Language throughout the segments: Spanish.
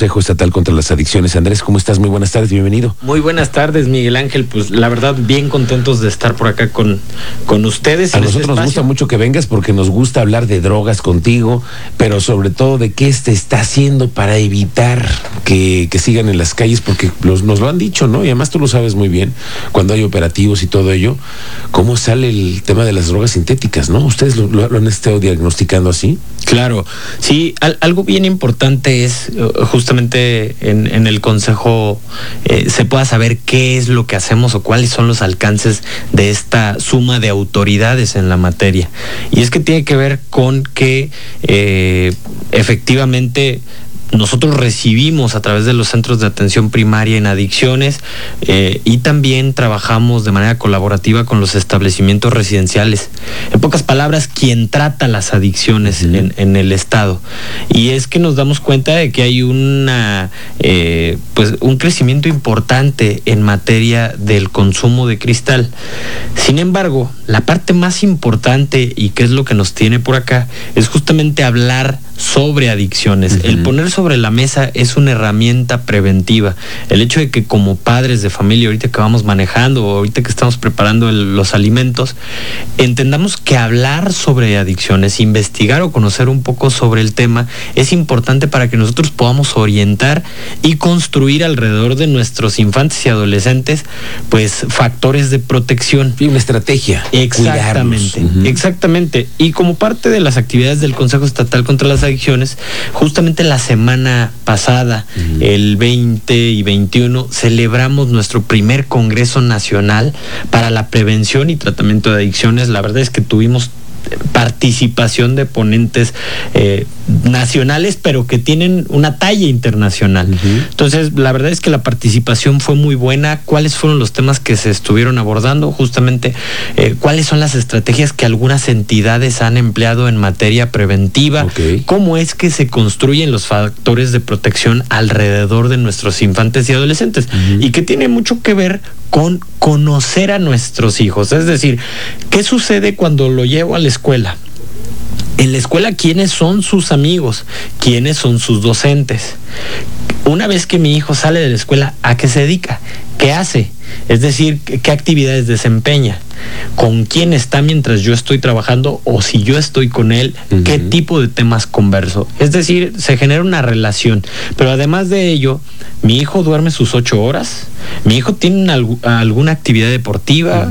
Consejo Estatal contra las Adicciones. Andrés, ¿cómo estás? Muy buenas tardes, bienvenido. Muy buenas tardes, Miguel Ángel. Pues la verdad, bien contentos de estar por acá con, con ustedes. A este nosotros nos gusta mucho que vengas porque nos gusta hablar de drogas contigo, pero sobre todo de qué se está haciendo para evitar que, sigan en las calles, porque nos lo han dicho, ¿no? Y además tú lo sabes muy bien, cuando hay operativos y todo ello, cómo sale el tema de las drogas sintéticas, ¿no? ¿Ustedes lo, han estado diagnosticando así? Claro, sí, algo bien importante es eh, justamente en, el Consejo eh, se pueda saber qué es lo que hacemos o cuáles son los alcances de esta suma de autoridades en la materia. Y es que tiene que ver con que eh, efectivamente nosotros recibimos a través de los centros de atención primaria en adicciones eh, y también trabajamos de manera colaborativa con los establecimientos residenciales. En pocas palabras, quien trata las adicciones en, el Estado. Y es que nos damos cuenta de que hay una, eh, pues un crecimiento importante en materia del consumo de cristal. Sin embargo, la parte más importante y que es lo que nos tiene por acá es justamente hablar sobre adicciones. El poner sobre la mesa es una herramienta preventiva. El hecho de que como padres de familia, ahorita que vamos manejando o ahorita que estamos preparando los alimentos, entendamos que hablar sobre adicciones, investigar o conocer un poco sobre el tema es importante para que nosotros podamos orientar y construir alrededor de nuestros infantes y adolescentes pues factores de protección. Y una estrategia. Exactamente, exactamente. Y como parte de las actividades del Consejo Estatal contra las Adicciones, justamente la semana pasada, el 20 y 21, celebramos nuestro primer Congreso Nacional para la Prevención y Tratamiento de Adicciones. La verdad es que tuvimos participación de ponentes eh, nacionales, pero que tienen una talla internacional. Entonces, la verdad es que la participación fue muy buena. ¿Cuáles fueron los temas que se estuvieron abordando? Justamente, eh, ¿cuáles son las estrategias que algunas entidades han empleado en materia preventiva? ¿Cómo es que se construyen los factores de protección alrededor de nuestros infantes y adolescentes? Y que tiene mucho que ver con conocer a nuestros hijos. Es decir, ¿qué sucede cuando lo llevo a la escuela? En la escuela, ¿quiénes son sus amigos? ¿Quiénes son sus docentes? Una vez que mi hijo sale de la escuela, ¿a qué se dedica? ¿Qué hace? Es decir, ¿qué actividades desempeña? ¿Con quién está mientras yo estoy trabajando? O si yo estoy con él, ¿qué tipo de temas converso? Es decir, se genera una relación. Pero además de ello, mi hijo duerme sus ocho horas, mi hijo tiene alguna actividad deportiva,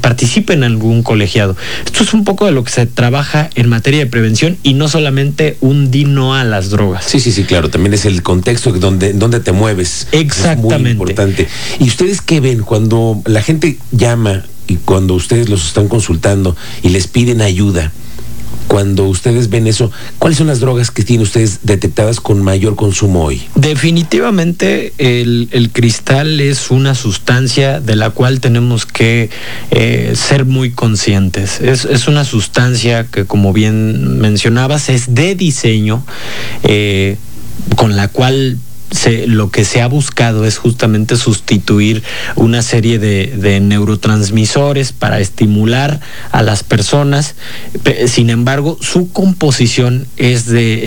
participa en algún colegiado. Esto es un poco de lo que se trabaja en materia de prevención y no solamente un dino a las drogas. Sí, sí, sí, claro. También es el contexto donde, donde te mueves. Exactamente. Es muy importante. ¿Y ustedes qué ven cuando la gente llama y cuando ustedes los están consultando y les piden ayuda? cuando ustedes ven eso, ¿cuáles son las drogas que tienen ustedes detectadas con mayor consumo hoy? Definitivamente el, cristal es una sustancia de la cual tenemos que eh, ser muy conscientes. Es, una sustancia que, como bien mencionabas, es de diseño, eh, con la cual lo que se ha buscado es justamente sustituir una serie de, neurotransmisores para estimular a las personas. Sin embargo, su composición es de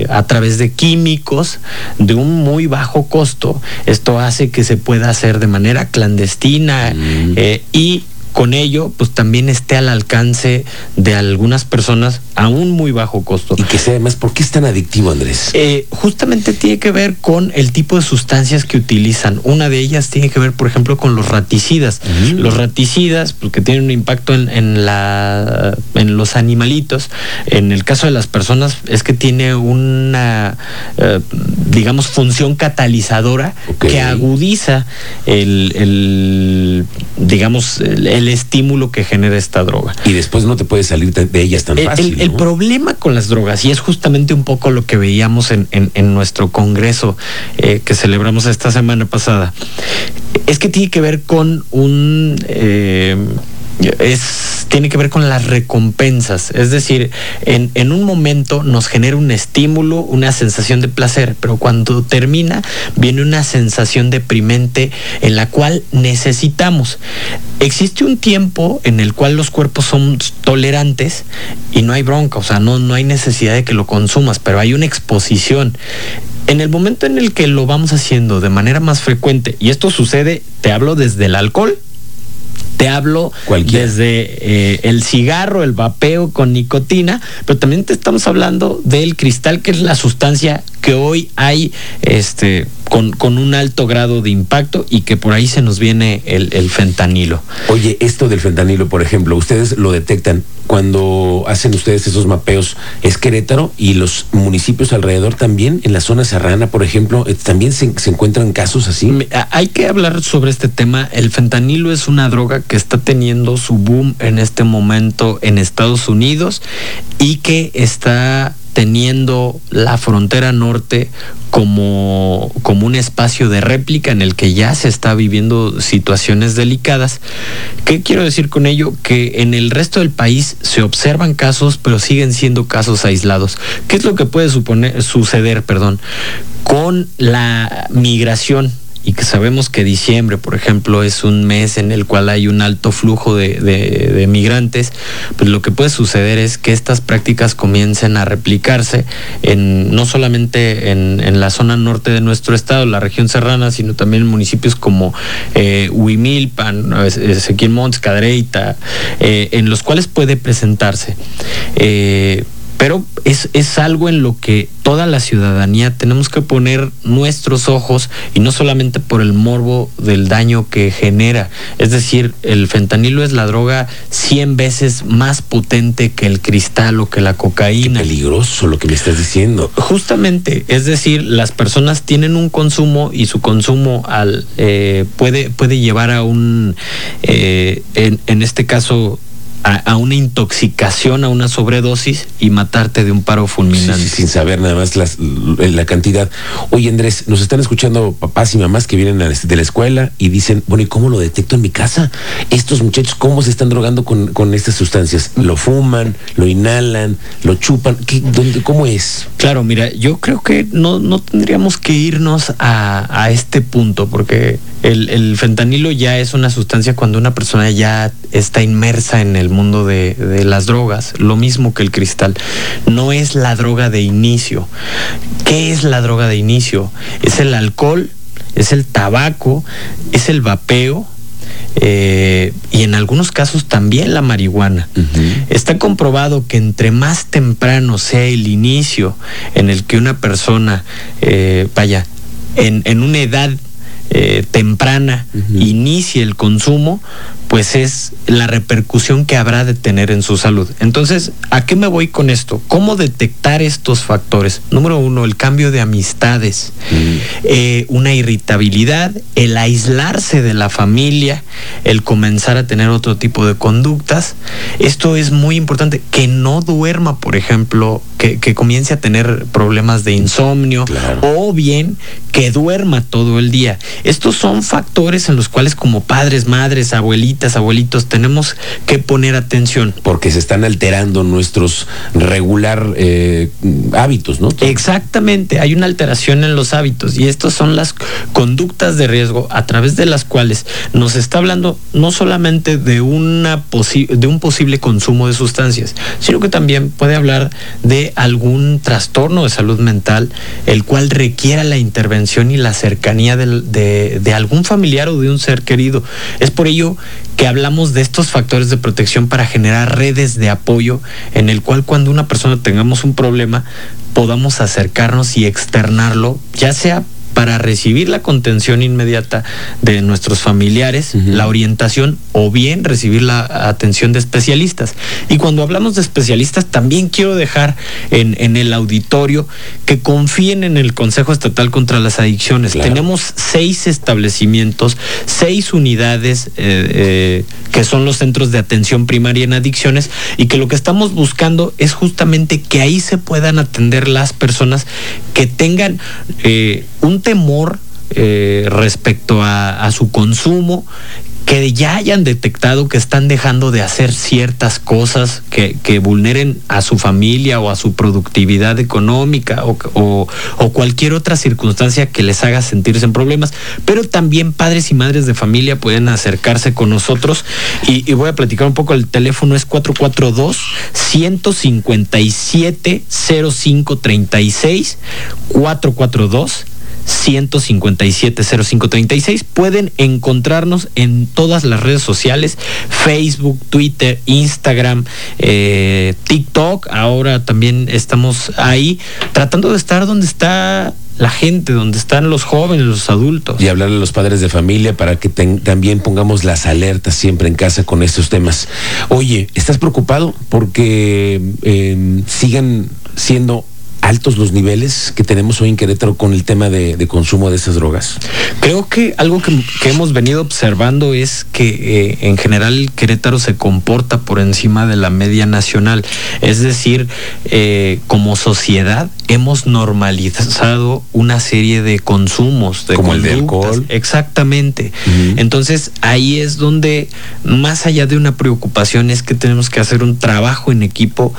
eh, a través de químicos de un muy bajo costo. Esto hace que se pueda hacer de manera clandestina mm. eh, y con ello, pues también esté al alcance de algunas personas a un muy bajo costo. Y que sea además, ¿por qué es tan adictivo, Andrés? Eh, justamente tiene que ver con el tipo de sustancias que utilizan. Una de ellas tiene que ver, por ejemplo, con los raticidas. Mm. Los raticidas, porque tienen un impacto en, la, en los animalitos. En el caso de las personas, es que tiene una, eh, digamos, función catalizadora que agudiza el, digamos, el estímulo que genera esta droga. Y después no te puedes salir de ellas tan fácil. El, problema con las drogas, y es justamente un poco lo que veíamos en, nuestro congreso eh, que celebramos esta semana pasada, es que tiene que ver con un... Eh, es, tiene que ver con las recompensas. Es decir, en, en, un momento nos genera un estímulo, una sensación de placer, pero cuando termina viene una sensación deprimente en la cual necesitamos. Existe un tiempo en el cual los cuerpos son tolerantes y no hay bronca, o sea, no, no hay necesidad de que lo consumas, pero hay una exposición En el momento en el que lo vamos haciendo de manera más frecuente, y esto sucede, te hablo desde el alcohol, te hablo desde eh, el cigarro, el vapeo con nicotina, pero también te estamos hablando del cristal, que es la sustancia que hoy hay este, con, con un alto grado de impacto y que por ahí se nos viene el, el fentanilo. Oye, esto del fentanilo, por ejemplo, ustedes lo detectan cuando hacen ustedes esos mapeos, es Querétaro y los municipios alrededor también, en la zona serrana, por ejemplo, eh, también se, se, encuentran casos así. Hay que hablar sobre este tema. El fentanilo es una droga que está teniendo su boom en este momento en Estados Unidos y que está teniendo la frontera norte como, como un espacio de réplica en el que ya se está viviendo situaciones delicadas. ¿Qué quiero decir con ello? Que en el resto del país se observan casos, pero siguen siendo casos aislados. ¿Qué es lo que puede suponer, suceder, perdón, con la migración? Y que sabemos que diciembre, por ejemplo, es un mes en el cual hay un alto flujo de, de, migrantes, pues lo que puede suceder es que estas prácticas comiencen a replicarse en no solamente en, en la zona norte de nuestro estado, la región serrana, sino también en municipios como eh, Huimilpan, Ezequiel Montes, Cadreita, eh, en los cuales puede presentarse. Eh, pero es, es algo en lo que toda la ciudadanía tenemos que poner nuestros ojos y no solamente por el morbo del daño que genera. Es decir, el fentanilo es la droga 100 veces más potente que el cristal o que la cocaína. Qué peligroso lo que me estás diciendo. Justamente, es decir, las personas tienen un consumo y su consumo al eh, puede, puede llevar a un, eh, en, en este caso, a, una intoxicación, a una sobredosis y matarte de un paro fulminante. sin saber nada más la cantidad. Oye, Andrés, nos están escuchando papás y mamás que vienen de la escuela y dicen, bueno, ¿y cómo lo detecto en mi casa? Estos muchachos, ¿cómo se están drogando con, con estas sustancias? ¿Lo fuman, lo inhalan, lo chupan? ¿Qué, dónde, ¿Cómo es? Claro, mira, yo creo que no, no tendríamos que irnos a, a este punto, porque el, el fentanilo ya es una sustancia cuando una persona ya está inmersa en el mundo de, de, las drogas, lo mismo que el cristal. No es la droga de inicio. ¿Qué es la droga de inicio? Es el alcohol, es el tabaco, es el vapeo, eh, y en algunos casos también la marihuana. Uh -huh. Está comprobado que entre más temprano sea el inicio en el que una persona, eh, vaya, en, en una edad eh, temprana uh -huh. inicie el consumo, pues es la repercusión que habrá de tener en su salud. Entonces, ¿a qué me voy con esto? ¿Cómo detectar estos factores? Número uno, el cambio de amistades, mm. eh, una irritabilidad, el aislarse de la familia, el comenzar a tener otro tipo de conductas. Esto es muy importante, que no duerma, por ejemplo, que, que comience a tener problemas de insomnio claro. o bien que duerma todo el día. Estos son factores en los cuales como padres, madres, abuelitos, abuelitos, tenemos que poner atención. Porque se están alterando nuestros regular eh, hábitos, ¿no? Exactamente, hay una alteración en los hábitos y estas son las conductas de riesgo a través de las cuales nos está hablando no solamente de, una de un posible consumo de sustancias, sino que también puede hablar de algún trastorno de salud mental, el cual requiera la intervención y la cercanía de, de, de algún familiar o de un ser querido. Es por ello que hablamos de estos factores de protección para generar redes de apoyo en el cual cuando una persona tengamos un problema podamos acercarnos y externarlo, ya sea para recibir la contención inmediata de nuestros familiares, uh -huh. la orientación o bien recibir la atención de especialistas. Y cuando hablamos de especialistas, también quiero dejar en, en el auditorio que confíen en el Consejo Estatal contra las Adicciones. Claro. Tenemos seis establecimientos, seis unidades eh, eh, que son los centros de atención primaria en adicciones y que lo que estamos buscando es justamente que ahí se puedan atender las personas que tengan eh, un temor eh, respecto a, su consumo, que ya hayan detectado que están dejando de hacer ciertas cosas que, vulneren a su familia o a su productividad económica o, cualquier otra circunstancia que les haga sentirse en problemas. Pero también padres y madres de familia pueden acercarse con nosotros y, voy a platicar un poco. El teléfono es 442 157 0536 442 157-0536. Pueden encontrarnos en todas las redes sociales, Facebook, Twitter, Instagram, eh, TikTok. Ahora también estamos ahí tratando de estar donde está la gente, donde están los jóvenes, los adultos. Y hablarle a los padres de familia para que también pongamos las alertas siempre en casa con estos temas. Oye, ¿estás preocupado porque eh, sigan siendo altos los niveles que tenemos hoy en Querétaro con el tema de, de consumo de esas drogas? Creo que algo que, que hemos venido observando es que eh, en general Querétaro se comporta por encima de la media nacional. Es decir, eh, como sociedad hemos normalizado una serie de consumos, de como conductas. el de alcohol. Exactamente. Uh -huh. Entonces ahí es donde, más allá de una preocupación, es que tenemos que hacer un trabajo en equipo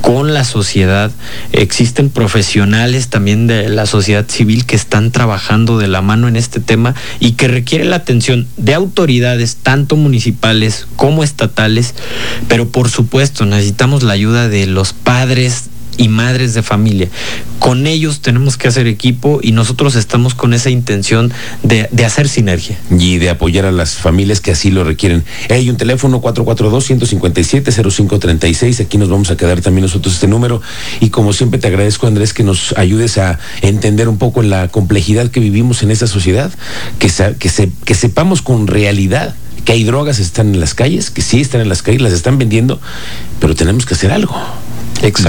con la sociedad. Existen profesionales también de la sociedad civil que están trabajando de la mano en este tema y que requiere la atención de autoridades, tanto municipales como estatales, pero por supuesto necesitamos la ayuda de los padres y madres de familia. Con ellos tenemos que hacer equipo y nosotros estamos con esa intención de, de hacer sinergia. Y de apoyar a las familias que así lo requieren. Hay un teléfono 442-157-0536. Aquí nos vamos a quedar también nosotros este número. Y como siempre te agradezco, Andrés, que nos ayudes a entender un poco la complejidad que vivimos en esta sociedad, que, que, se, que sepamos con realidad que hay drogas están en las calles, que sí están en las calles, las están vendiendo, pero tenemos que hacer algo.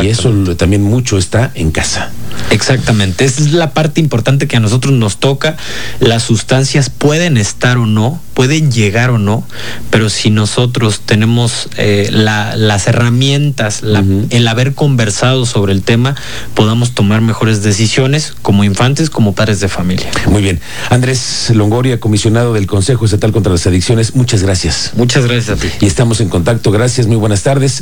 Y eso también mucho está en casa. Exactamente, esa es la parte importante que a nosotros nos toca. Las sustancias pueden estar o no, pueden llegar o no, pero si nosotros tenemos eh, la, las herramientas, la, uh -huh. el haber conversado sobre el tema, podamos tomar mejores decisiones como infantes, como padres de familia. Muy bien. Andrés Longoria, comisionado del Consejo Estatal contra las Adicciones, muchas gracias. Muchas gracias a ti. Y estamos en contacto. Gracias, muy buenas tardes.